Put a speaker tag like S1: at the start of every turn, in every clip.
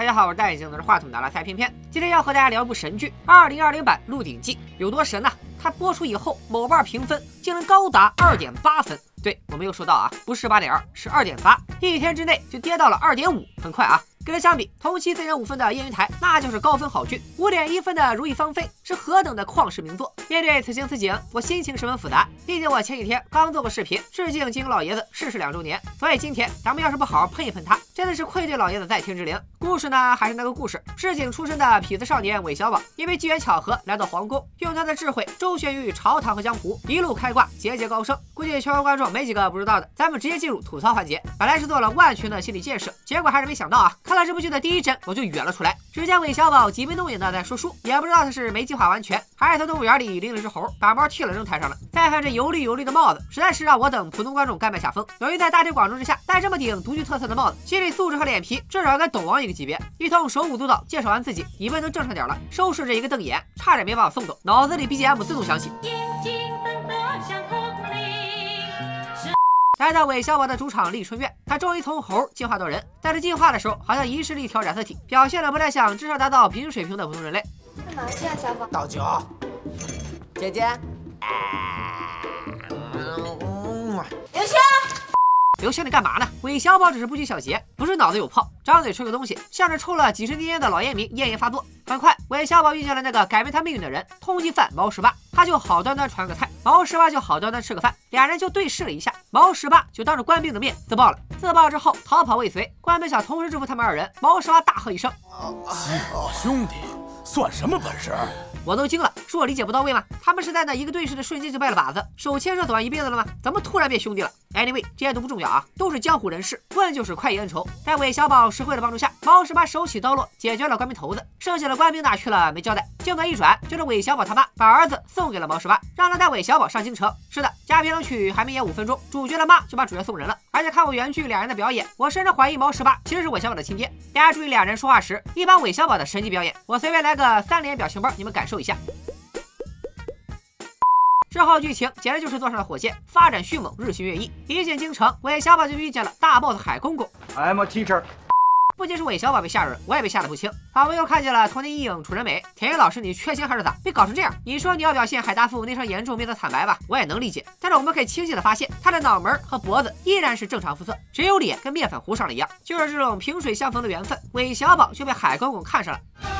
S1: 大家好，我是戴眼镜拿着话筒的拉塞片片。今天要和大家聊一部神剧《二零二零版鹿鼎记》，有多神呢？它播出以后，某瓣评分竟然高达二点八分。对我没有说到啊，不是八点二，是二点八，一天之内就跌到了二点五，很快啊。跟它相比，同期三点五分的《燕云台》那就是高分好剧，五点一分的《如意芳菲》是何等的旷世名作。面对此情此景，我心情十分复杂。毕竟我前几天刚做过视频致敬金庸老爷子逝世两周年，所以今天咱们要是不好好喷一喷他，真的是愧对老爷子在天之灵。故事呢还是那个故事，市井出身的痞子少年韦小宝，因为机缘巧合来到皇宫，用他的智慧周旋于朝堂和江湖，一路开挂，节节高升。估计全国观众没几个不知道的，咱们直接进入吐槽环节。本来是做了万全的心理建设，结果还是没想到啊。看了这部剧的第一帧，我就远了出来。只见韦小宝挤眉弄眼的在说书，也不知道他是没计划完全，还是从动物园里拎了只猴，把毛剃了扔台上了。再看这油绿油绿的帽子，实在是让我等普通观众甘拜下风。由于在大庭广众之下戴这么顶独具特色的帽子，心理素质和脸皮至少跟董王一个级别。一通手舞足蹈介绍完自己，以为能正常点了，收拾着一个瞪眼，差点没把我送走。脑子里 BGM 自动响起。来到韦小宝的主场丽春院，他终于从猴进化到人，但是进化的时候好像遗失了一条染色体，表现的不太像至少达到平均水平的普通人类。
S2: 干嘛去啊，小宝？
S3: 倒酒。姐姐。
S2: 刘星。
S1: 刘星，你干嘛呢？韦小宝只是不拘小节，不是脑子有泡，张嘴吹个东西，像是抽了几十年烟的老烟民，咽炎发作。很快，韦小宝遇见了那个改变他命运的人——通缉犯毛十八。他就好端端传个菜，毛十八就好端端吃个饭，俩人就对视了一下，毛十八就当着官兵的面自爆了。自爆之后逃跑未遂，官兵想同时制服他们二人，毛十八大喝一声：“
S4: 几个兄弟，算什么本事？”
S1: 我都惊了，是我理解不到位吗？他们是在那一个对视的瞬间就拜了把子，手牵手走完一辈子了吗？怎么突然变兄弟了？Anyway，这些都不重要啊，都是江湖人士，问就是快意恩仇。在韦小宝实惠的帮助下，毛十八手起刀落，解决了官兵头子，剩下的官兵哪去了没交代。镜头一转，就是韦小宝他妈把儿子送给了毛十八，让他带韦小宝上京城。是的，加评论区还没演五分钟，主角的妈就把主角送人了。而且看过原剧俩人的表演，我甚至怀疑毛十八其实是韦小宝的亲爹。大家注意俩人说话时，一般韦小宝的神级表演，我随便来个三连表情包，你们感受一下。之后剧情简直就是坐上了火箭，发展迅猛，日新月异。一进京城，韦小宝就遇见了大 boss 海公公。
S5: I'm a teacher。
S1: 不仅是韦小宝被吓着了，我也被吓得不轻。仿佛又看见了童年阴影楚人美。田野老师，你缺心还是咋？被搞成这样？你说你要表现海大富那双严重面色惨白吧，我也能理解。但是我们可以清晰的发现，他的脑门和脖子依然是正常肤色，只有脸跟面粉糊上了一样。就是这种萍水相逢的缘分，韦小宝就被海公公看上了。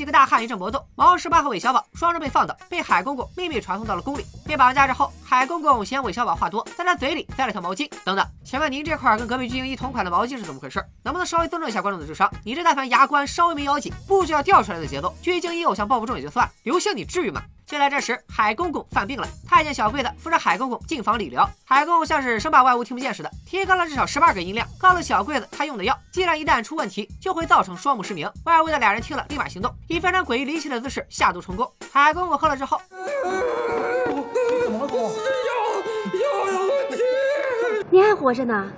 S1: 几个大汉一阵搏斗，毛十八和韦小宝双双被放倒，被海公公秘密传送到了宫里。被绑架之后，海公公嫌韦小宝话多，在他嘴里塞了条毛巾。等等，请问您这块跟隔壁巨婴一同款的毛巾是怎么回事？能不能稍微尊重一下观众的智商？你这但凡牙关稍微没咬紧，不需要掉出来的节奏，巨婴一偶像抱不中也就算了，刘星你至于吗？就在这时，海公公犯病了。太监小桂子扶着海公公进房理疗。海公公像是生怕外物听不见似的，提高了至少十八个音量，告诉小桂子他用的药剂量一旦出问题，就会造成双目失明。外屋的俩人听了，立马行动，以非常诡异离奇的姿势下毒成功。海公公喝了之后，
S5: 怎么了，公？
S2: 药药有问题，你还活着呢。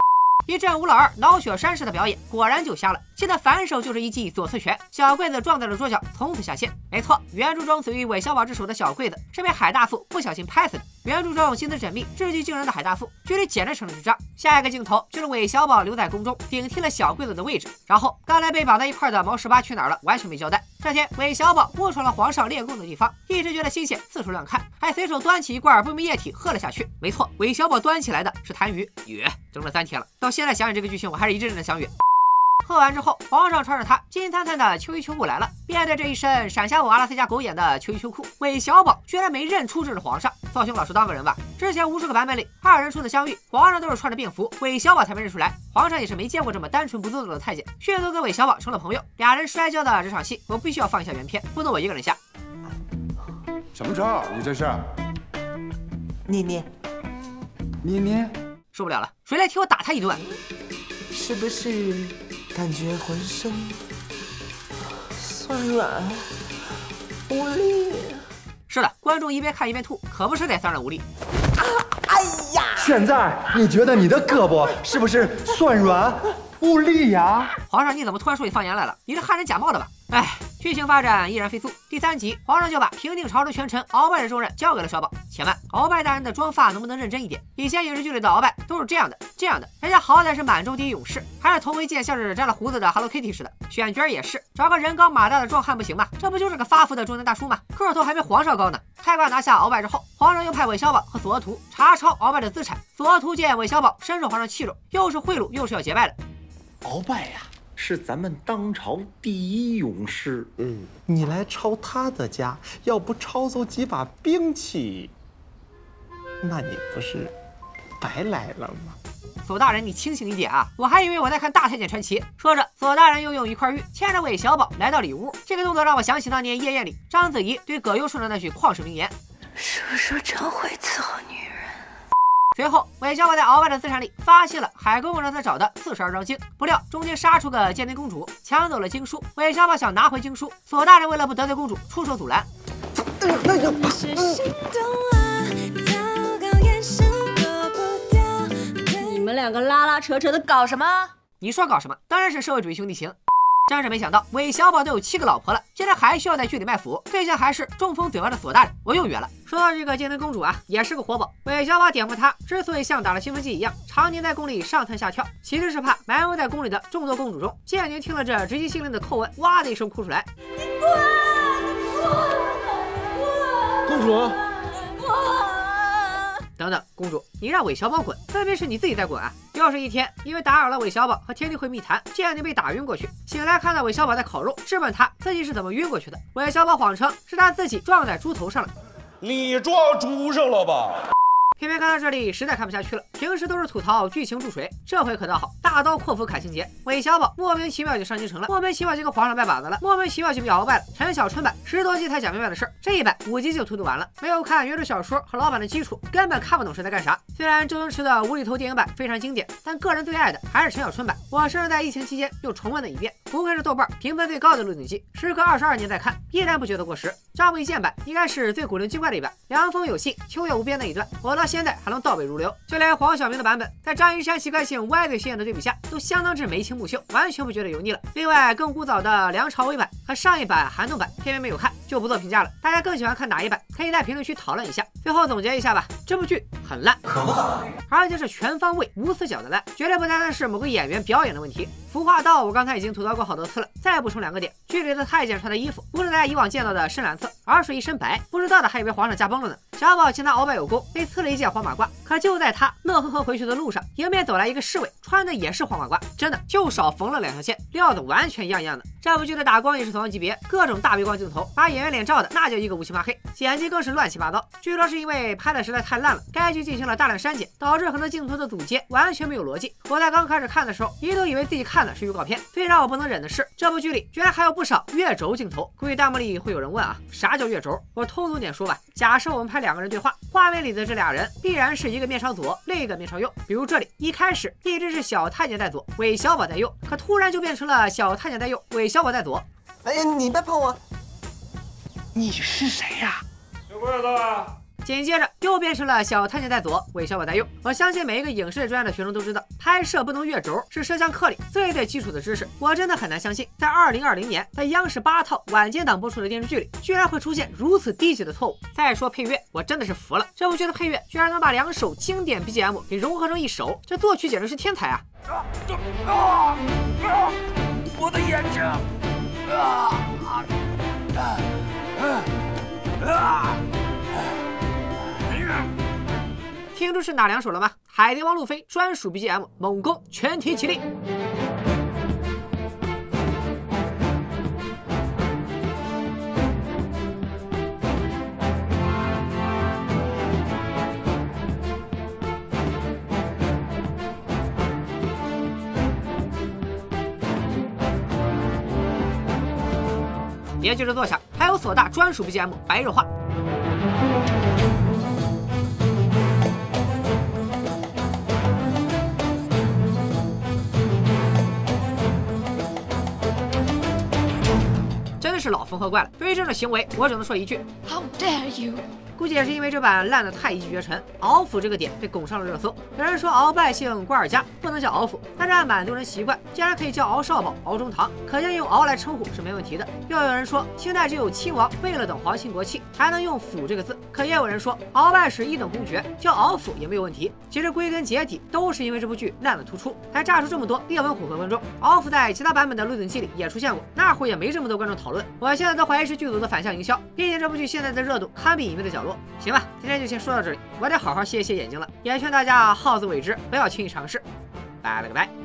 S1: 一阵吴老二脑血栓式的表演，果然就瞎了。现在反手就是一记左侧拳，小桂子撞在了桌角，从此下线。没错，原著中死于韦小宝之手的小桂子是被海大富不小心拍死的。原著中心思缜密、智计惊人的海大富，剧里简直成了智障。下一个镜头就是韦小宝留在宫中，顶替了小桂子的位置。然后刚才被绑在一块的毛十八去哪儿了？完全没交代。这天，韦小宝误闯了皇上练功的地方，一直觉得新鲜，四处乱看，还随手端起一罐不明液体喝了下去。没错，韦小宝端起来的是痰盂。哕，整了三天了，到现在想想这个剧情，我还是一阵阵的想哕。喝完之后，皇上穿着他金灿灿的秋衣秋裤来了。面对这一身闪瞎我阿拉斯加狗眼的秋衣秋裤，韦小宝居然没认出这是皇上。放兄老实当个人吧。之前无数个版本里，二人初次相遇，皇上都是穿着便服，韦小宝才没认出来。皇上也是没见过这么单纯不做作的太监，迅速跟韦小宝成了朋友。俩人摔跤的这场戏，我必须要放一下原片，不能我一个人下。
S4: 什么招？你这是？
S3: 捏捏
S4: 捏捏？
S1: 受不了了，谁来替我打他一顿？
S3: 是不是？感觉浑身酸软无力。
S1: 是的，观众一边看一边吐，可不是得酸软无力。
S3: 啊！哎呀！
S5: 现在你觉得你的胳膊是不是酸软无力呀？
S1: 皇上，你怎么突然说起方言来了？你是汉人假冒的吧？哎。剧情发展依然飞速，第三集皇上就把平定朝中权臣鳌拜的重任交给了小宝。且慢，鳌拜大人的妆发能不能认真一点？以前影视剧里的鳌拜都是这样的，这样的，人家好歹是满洲第一勇士，还是头为剑像是摘了胡子的 Hello Kitty 似的。选角也是，找个人高马大的壮汉不行吗？这不就是个发福的中年大叔吗？个头还没皇上高呢。开挂拿下鳌拜之后，皇上又派韦小宝和索额图查抄鳌拜的资产。索额图见韦小宝深受皇上器重，又是贿赂又是要结拜的。
S6: 鳌拜呀，是咱们当朝第一勇士。
S3: 嗯，你来抄他的家，要不抄走几把兵器，那你不是白来了吗？
S1: 索大人，你清醒一点啊！我还以为我在看《大太监传奇》。说着，索大人又用一块玉牵着韦小宝来到里屋，这个动作让我想起当年夜宴里章子怡对葛优说的那句旷世名言：“
S7: 叔叔真会伺候女人。”
S1: 随后，韦小宝在鳌拜的资产里发现了海公公让他找的四十二章经，不料中间杀出个建宁公主，抢走了经书。韦小宝想拿回经书，索大人为了不得罪公主，出手阻拦。
S7: 们两个拉拉扯扯的搞什么？
S1: 你说搞什么？当然是社会主义兄弟情。真是没想到，韦小宝都有七个老婆了，竟然还需要在剧里卖腐，对象还是中风嘴巴的索大人。我又约了。说到这个建宁公主啊，也是个活宝。韦小宝点破她，之所以像打了兴奋剂一样，常年在宫里上蹿下跳，其实是怕埋没在宫里的众多公主中。建宁听了这直击心灵的叩问，哇的一声哭出来。
S7: 你滚！
S3: 公主。
S1: 等等，公主，你让韦小宝滚，分明是你自己在滚啊！又是一天，因为打扰了韦小宝和天地会密谈，建宁被打晕过去。醒来看到韦小宝在烤肉，质问他自己是怎么晕过去的。韦小宝谎称是他自己撞在猪头上了。
S4: 你撞猪上了吧？
S1: 偏偏看到这里，实在看不下去了。平时都是吐槽剧情注水，这回可倒好，大刀阔斧砍情节。韦小宝莫名其妙就上京城了，莫名其妙就跟皇上拜把子了，莫名其妙就被鳌拜了。陈小春版十多集才讲明白的事儿，这一版五集就荼毒完了。没有看原著小说和老版的基础，根本看不懂是在干啥。虽然周星驰的无厘头电影版非常经典，但个人最爱的还是陈小春版。我甚至在疫情期间又重温了一遍。不愧是豆瓣评分最高的《鹿鼎记》，时隔二十二年再看，依然不觉得过时。张卫健版应该是最古灵精怪的一版，凉风有信，秋月无边那一段，我到现在还能倒背如流。就连黄晓明的版本，在张一山习惯性歪嘴斜眼的对比下，都相当之眉清目秀，完全不觉得油腻了。另外，更古早的梁朝伟版和上一版韩栋版，偏偏没有看，就不做评价了。大家更喜欢看哪一版？可以在评论区讨论一下。最后总结一下吧，这部剧很烂，可不好，而且是全方位无死角的烂，绝对不单单是某个演员表演的问题。服化道，我刚才已经吐槽过好多次了，再补充两个点：剧里的太监穿的衣服不是大家以往见到的深蓝色，而是一身白，不知道的还以为皇上驾崩了呢。小宝见他鳌拜有功，被赐了一件黄马褂，可就在他乐呵呵回去的路上，迎面走来一个侍卫，穿的也是黄马褂，真的就少缝了两条线，料子完全一样一样的。这部剧的打光也是同样级别，各种大背光镜头，把演员脸照的那叫一个乌漆麻黑，剪辑更是乱七八糟。据说是因为拍的实在太烂了，该剧进行了大量删减，导致很多镜头的组接完全没有逻辑。我在刚开始看的时候，一度以为自己看的是预告片。最让我不能忍的是，这部剧里居然还有不少月轴镜头。估计弹幕里会有人问啊，啥叫月轴？我通俗点说吧，假设我们拍两个人对话，画面里的这俩人必然是一个面朝左，另一个面朝右。比如这里一开始一直是小太监在左，韦小宝在右，可突然就变成了小太监在右，韦小宝在左。
S3: 哎呀，你别碰我！你是谁呀？
S2: 小鬼子。
S1: 紧接着又变成了小太监在左，韦小宝在右。我相信每一个影视专业的学生都知道，拍摄不能越轴是摄像课里最最基础的知识。我真的很难相信，在二零二零年，在央视八套晚间档播出的电视剧里，居然会出现如此低级的错误。再说配乐，我真的是服了，这部剧的配乐居然能把两首经典 BGM 给融合成一首，这作曲简直是天才啊！
S2: 啊！啊我的眼睛！啊
S1: 听出是哪两首了吗？海贼王路飞专属 BGM，猛攻，全体起立！别急着坐下，还有索大专属 BGM，白热化。是老缝合怪了，对于这种行为，我只能说一句：How dare you！估计也是因为这版烂的太一骑绝尘，敖府这个点被拱上了热搜。有人说鳌拜姓瓜尔佳，不能叫敖府，但是按满族人习惯，竟然可以叫敖少保、敖中堂，可见用敖来称呼是没问题的。又有人说清代只有亲王为了等皇亲国戚才能用府这个字，可也有人说鳌拜是一等公爵，叫鳌府也没有问题。其实归根结底都是因为这部剧烂的突出，才炸出这么多列文虎和观众。鳌府在其他版本的《鹿鼎记》里也出现过，那会儿也没这么多观众讨论。我现在都怀疑是剧组的反向营销，毕竟这部剧现在的热度堪比《隐秘的角落》。行吧，今天就先说到这里，我得好好歇一歇眼睛了。也劝大家好自为之，不要轻易尝试。拜了个拜。